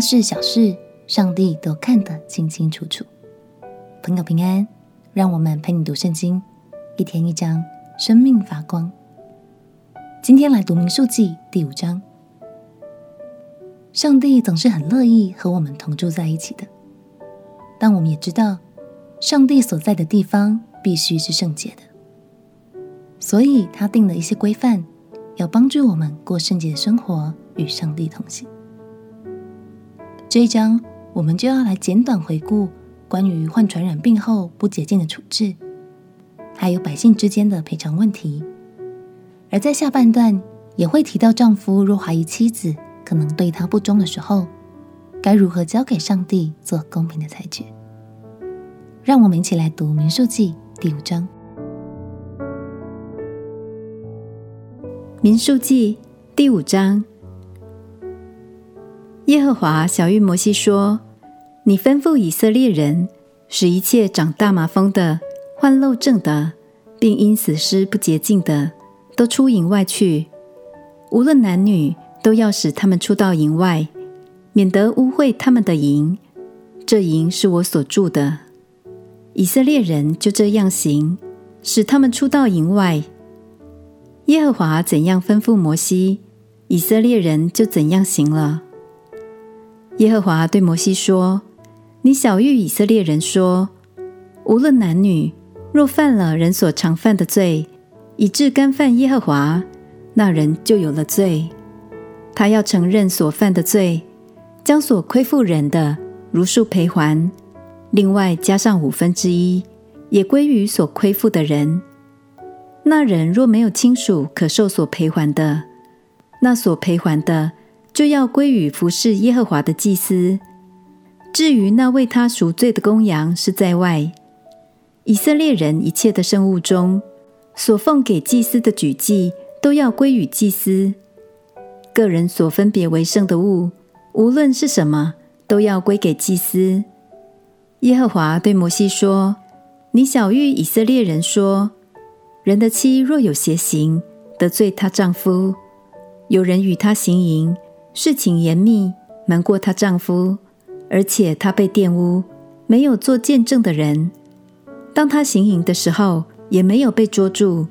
大事小事，上帝都看得清清楚楚。朋友平安，让我们陪你读圣经，一天一章，生命发光。今天来读民数记第五章。上帝总是很乐意和我们同住在一起的，但我们也知道，上帝所在的地方必须是圣洁的，所以他定了一些规范，要帮助我们过圣洁的生活，与上帝同行。这一章，我们就要来简短回顾关于患传染病后不洁净的处置，还有百姓之间的赔偿问题。而在下半段，也会提到丈夫若怀疑妻子可能对他不忠的时候，该如何交给上帝做公平的裁决。让我们一起来读《民数记》第五章，《民数记》第五章。耶和华晓諭摩西说：“你吩咐以色列人，使一切长大麻风的、患漏症的，并因死尸不洁净的，都出营外去。无论男女，都要使他们出到营外，免得污秽他们的营。这营是我所住的。”以色列人就这样行，使他们出到营外。耶和华怎样吩咐摩西，以色列人就怎样行了。耶和华对摩西说：“你晓諭以色列人说，无论男女，若犯了人所常犯的罪，以致干犯耶和华，那人就有了罪。他要承认所犯的罪，将所亏负人的如数赔还，另外加上五分之一，也归于所亏负的人。那人若没有亲属可受所赔还的，那所赔还的。”就要归与服侍耶和华的祭司。至于那为他赎罪的公羊，是在外。以色列人一切的圣物中，所奉给祭司的举祭，都要归与祭司。个人所分别为圣的物，无论是什么，都要归给祭司。耶和华对摩西说：“你晓諭以色列人说，人的妻若有邪行，得罪她丈夫，有人与她行淫。”事情严密，瞒过她丈夫，而且她被玷污，没有做见证的人。当她行淫的时候，也没有被捉住。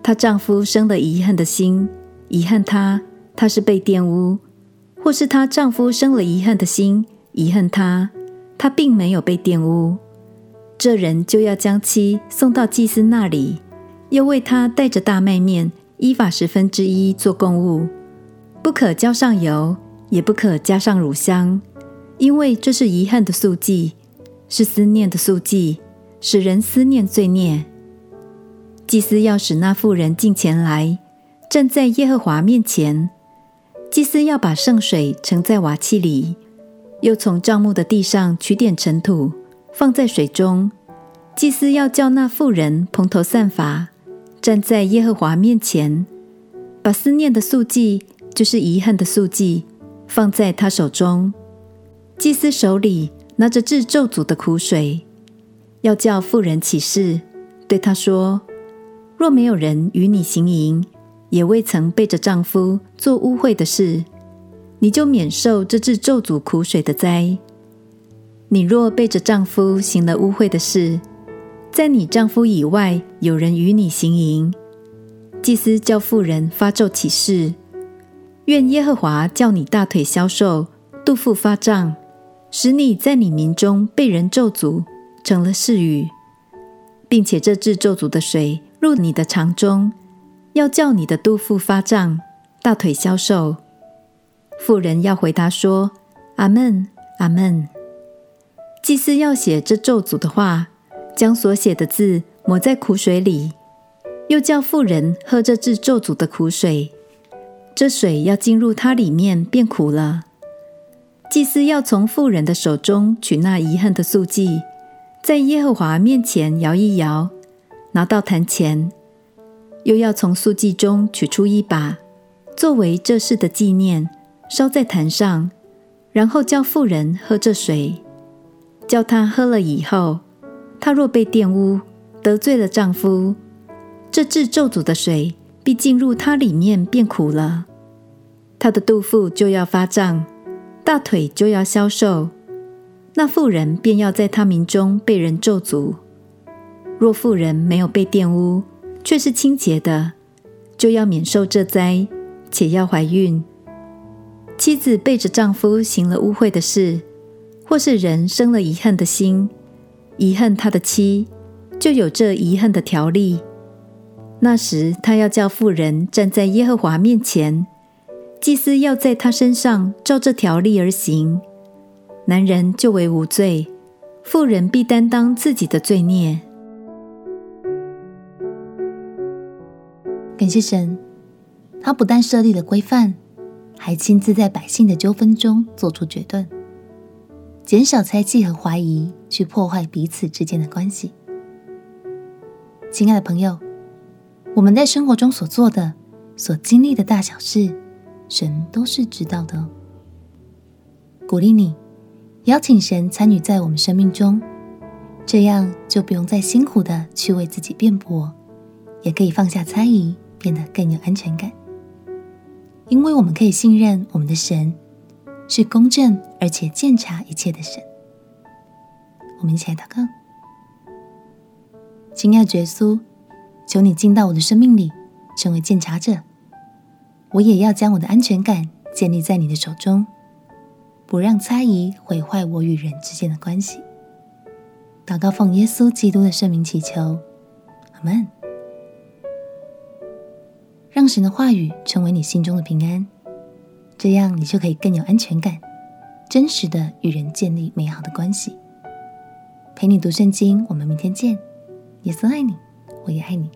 她丈夫生了遗恨的心，遗恨她，她是被玷污；或是她丈夫生了遗恨的心，遗恨她，她并没有被玷污。这人就要将妻送到祭司那里，又为她带着大麦面依法十分之一做供物。不可浇上油，也不可加上乳香，因为这是遗憾的素祭，是思念的素祭，使人思念罪孽。祭司要使那妇人进前来，站在耶和华面前。祭司要把圣水盛在瓦器里，又从帐幕的地上取点尘土，放在水中。祭司要叫那妇人蓬头散发，站在耶和华面前，把思念的素祭。就是遗憾的素祭，放在他手中。祭司手里拿着治咒诅的苦水，要叫妇人起誓，对他说：若没有人与你行淫，也未曾背着丈夫做污秽的事，你就免受这治咒诅苦水的灾。你若背着丈夫行了污秽的事，在你丈夫以外有人与你行淫，祭司叫妇人发咒起誓。愿耶和华叫你大腿消瘦，肚腹发胀，使你在你民中被人咒诅，成了誓语，并且这治咒诅的水入你的肠中，要叫你的肚腹发胀，大腿消瘦。妇人要回答说：阿门，阿门。祭司要写这咒诅的话，将所写的字抹在苦水里，又叫妇人喝这治咒诅的苦水。这水要进入它里面，变苦了。祭司要从妇人的手中取那遗恨的素祭，在耶和华面前摇一摇，拿到坛前，又要从素祭中取出一把，作为这事的纪念，烧在坛上，然后叫妇人喝这水，叫她喝了以后，她若被玷污，得罪了丈夫，这治咒诅的水。必进入他里面，变苦了。他的肚腹就要发胀，大腿就要消瘦，那妇人便要在他名中被人咒诅。若妇人没有被玷污，却是清洁的，就要免受这灾，且要怀孕。妻子背着丈夫行了污秽的事，或是人生了遗恨的心，遗恨他的妻，就有这遗恨的条例。那时他要叫妇人站在耶和华面前，祭司要在他身上照这条例而行。男人就为无罪，妇人必担当自己的罪孽。感谢神，他不但设立了规范，还亲自在百姓的纠纷中做出决断，减少猜忌和怀疑，去破坏彼此之间的关系。亲爱的朋友，我们在生活中所做的、所经历的大小事，神都是知道的。鼓励你，邀请神参与在我们生命中，这样就不用再辛苦的去为自己辩驳，也可以放下猜疑。变得更有安全感，因为我们可以信任我们的神是公正而且鉴察一切的神。我们一起来祷告：亲爱的耶稣，求你进到我的生命里，成为鉴察者。我也要将我的安全感建立在你的手中，不让猜疑毁坏我与人之间的关系。祷告奉耶稣基督的圣名祈求，阿门。让神的话语成为你心中的平安，这样你就可以更有安全感，真实的与人建立美好的关系。陪你读圣经，我们明天见。耶稣爱你，我也爱你。